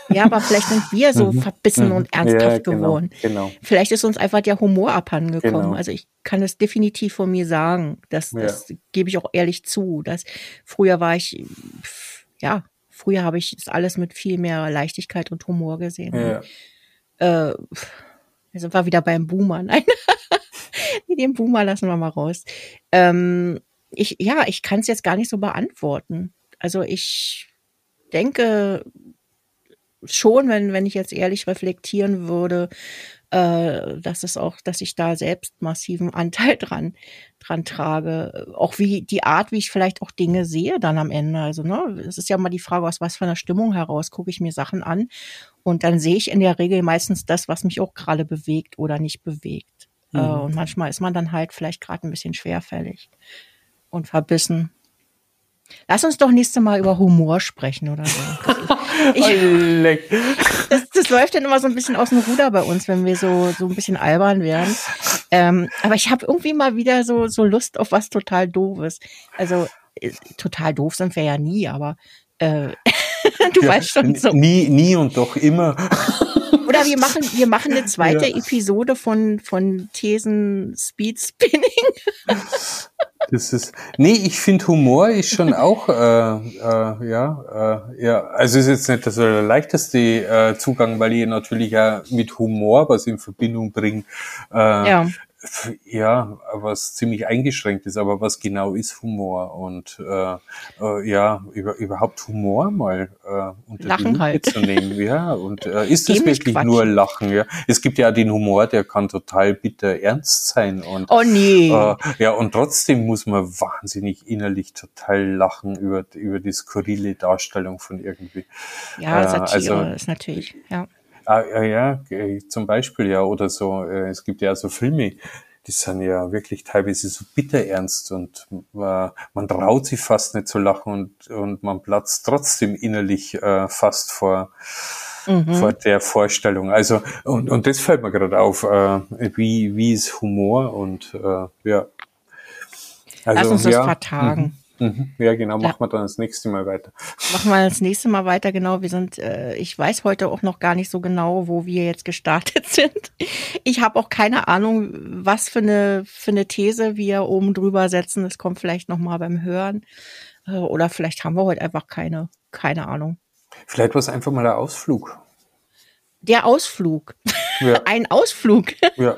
Ja, aber vielleicht sind wir so (laughs) mhm. verbissen und mhm. ernsthaft ja, genau, geworden. Genau. Vielleicht ist uns einfach der Humor abhandengekommen. Genau. Also ich kann es definitiv von mir sagen. Das, das ja. gebe ich auch ehrlich zu. Dass früher war ich, ja, früher habe ich das alles mit viel mehr Leichtigkeit und Humor gesehen. Ja. Äh, wir sind wir wieder beim Boomer. Nein, (laughs) den Boomer lassen wir mal raus. Ähm, ich, ja, ich kann es jetzt gar nicht so beantworten. Also ich denke schon, wenn, wenn ich jetzt ehrlich reflektieren würde, äh, dass es auch, dass ich da selbst massiven Anteil (laughs) dran, dran trage. Auch wie die Art, wie ich vielleicht auch Dinge sehe dann am Ende. Also, ne, es ist ja mal die Frage, aus was für einer Stimmung heraus gucke ich mir Sachen an. Und dann sehe ich in der Regel meistens das, was mich auch gerade bewegt oder nicht bewegt. Äh, mhm. und manchmal ist man dann halt vielleicht gerade ein bisschen schwerfällig und verbissen. Lass uns doch nächste Mal über Humor sprechen oder so. (laughs) Ich, das, das, läuft dann immer so ein bisschen aus dem Ruder bei uns, wenn wir so, so ein bisschen albern werden. Ähm, aber ich habe irgendwie mal wieder so, so Lust auf was total Doofes. Also äh, total doof sind wir ja nie, aber äh, (laughs) du ja, weißt schon so. Nie, nie und doch immer. Oder wir machen, wir machen eine (laughs) zweite ja. Episode von, von Thesen Speed Spinning. (laughs) Das ist, nee, ich finde Humor ist schon auch, äh, äh, ja, äh, ja, also ist jetzt nicht das der leichteste äh, Zugang, weil ich natürlich ja mit Humor was in Verbindung bringe. Äh, ja ja, was ziemlich eingeschränkt ist, aber was genau ist Humor und äh, äh, ja, über, überhaupt Humor mal äh, unter Lachen die Lupe halt. zu nehmen, ja, und äh, (laughs) ist es wirklich Quatsch. nur Lachen, ja? Es gibt ja den Humor, der kann total bitter ernst sein und oh nee. Äh, ja, und trotzdem muss man wahnsinnig innerlich total lachen über über die skurrile Darstellung von irgendwie. Ja, äh, Satire also, ist natürlich, ja. Ah, ja, zum Beispiel ja, oder so, äh, es gibt ja so Filme, die sind ja wirklich teilweise so bitter ernst und äh, man traut sich fast nicht zu lachen und, und man platzt trotzdem innerlich äh, fast vor, mhm. vor der Vorstellung. Also, und, und das fällt mir gerade auf, äh, wie, wie ist Humor und äh, ja. Also, Lass uns das ja, vertagen. Mhm. Ja, genau, machen wir dann das nächste Mal weiter. Machen wir das (laughs) nächste Mal weiter, genau. Wir sind, äh, ich weiß heute auch noch gar nicht so genau, wo wir jetzt gestartet (laughs) sind. Ich habe auch keine Ahnung, was für eine, für eine These wir oben drüber setzen. Das kommt vielleicht nochmal beim Hören. Äh, oder vielleicht haben wir heute einfach keine, keine Ahnung. Vielleicht war es einfach mal der Ausflug. Der Ausflug. Ja. (laughs) Ein Ausflug. Ja.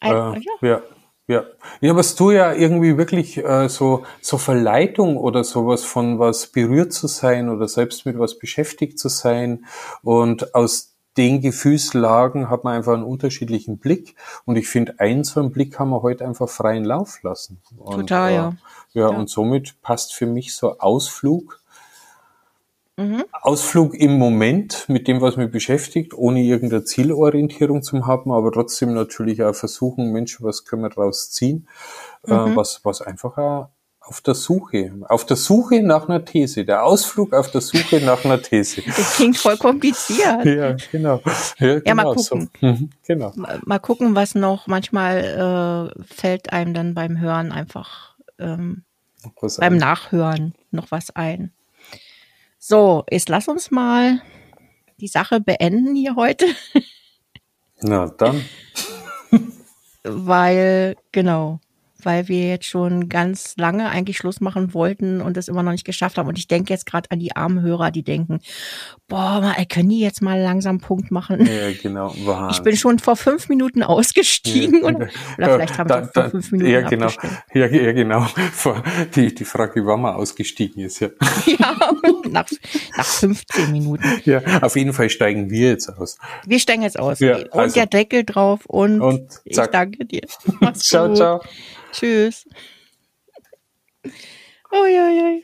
Ein, äh, ja. ja. Ja, ja, was du ja irgendwie wirklich äh, so so Verleitung oder sowas von was berührt zu sein oder selbst mit was beschäftigt zu sein und aus den Gefühlslagen hat man einfach einen unterschiedlichen Blick und ich finde, einen so einen Blick kann man heute einfach freien Lauf lassen. Und, Total, ja. Äh, ja. ja. und somit passt für mich so Ausflug Mhm. Ausflug im Moment mit dem, was mich beschäftigt, ohne irgendeine Zielorientierung zu haben, aber trotzdem natürlich auch versuchen, Mensch, was können wir daraus ziehen, äh, mhm. äh, was, was einfach auch auf der Suche, auf der Suche nach einer These, der Ausflug auf der Suche nach einer These. (laughs) Das klingt voll kompliziert. ja, genau. Ja, ja mal genau gucken. So. Mhm, genau. Mal gucken, was noch, manchmal äh, fällt einem dann beim Hören einfach, ähm, beim. Nachhören noch was ein. So, jetzt lass uns mal die Sache beenden hier heute. Na, dann. (laughs) Weil, genau, weil wir jetzt schon ganz lange eigentlich Schluss machen wollten und es immer noch nicht geschafft haben. Und ich denke jetzt gerade an die armen Hörer, die denken, boah, können die jetzt mal langsam Punkt machen? Ja, genau. Wahnsinn. Ich bin schon vor fünf Minuten ausgestiegen ja, und, oder vielleicht haben da, sie vor fünf Minuten Ja, genau. Ja, ja, genau. Die, die Frage, wie war man ausgestiegen ist, ja. (laughs) ja, nach, nach 15 Minuten. Ja, auf jeden Fall steigen wir jetzt aus. Wir steigen jetzt aus. Ja, und also. der Deckel drauf und, und ich danke dir. (laughs) Mach's ciao, gut. ciao. Tschüss. Oi, oi, oi.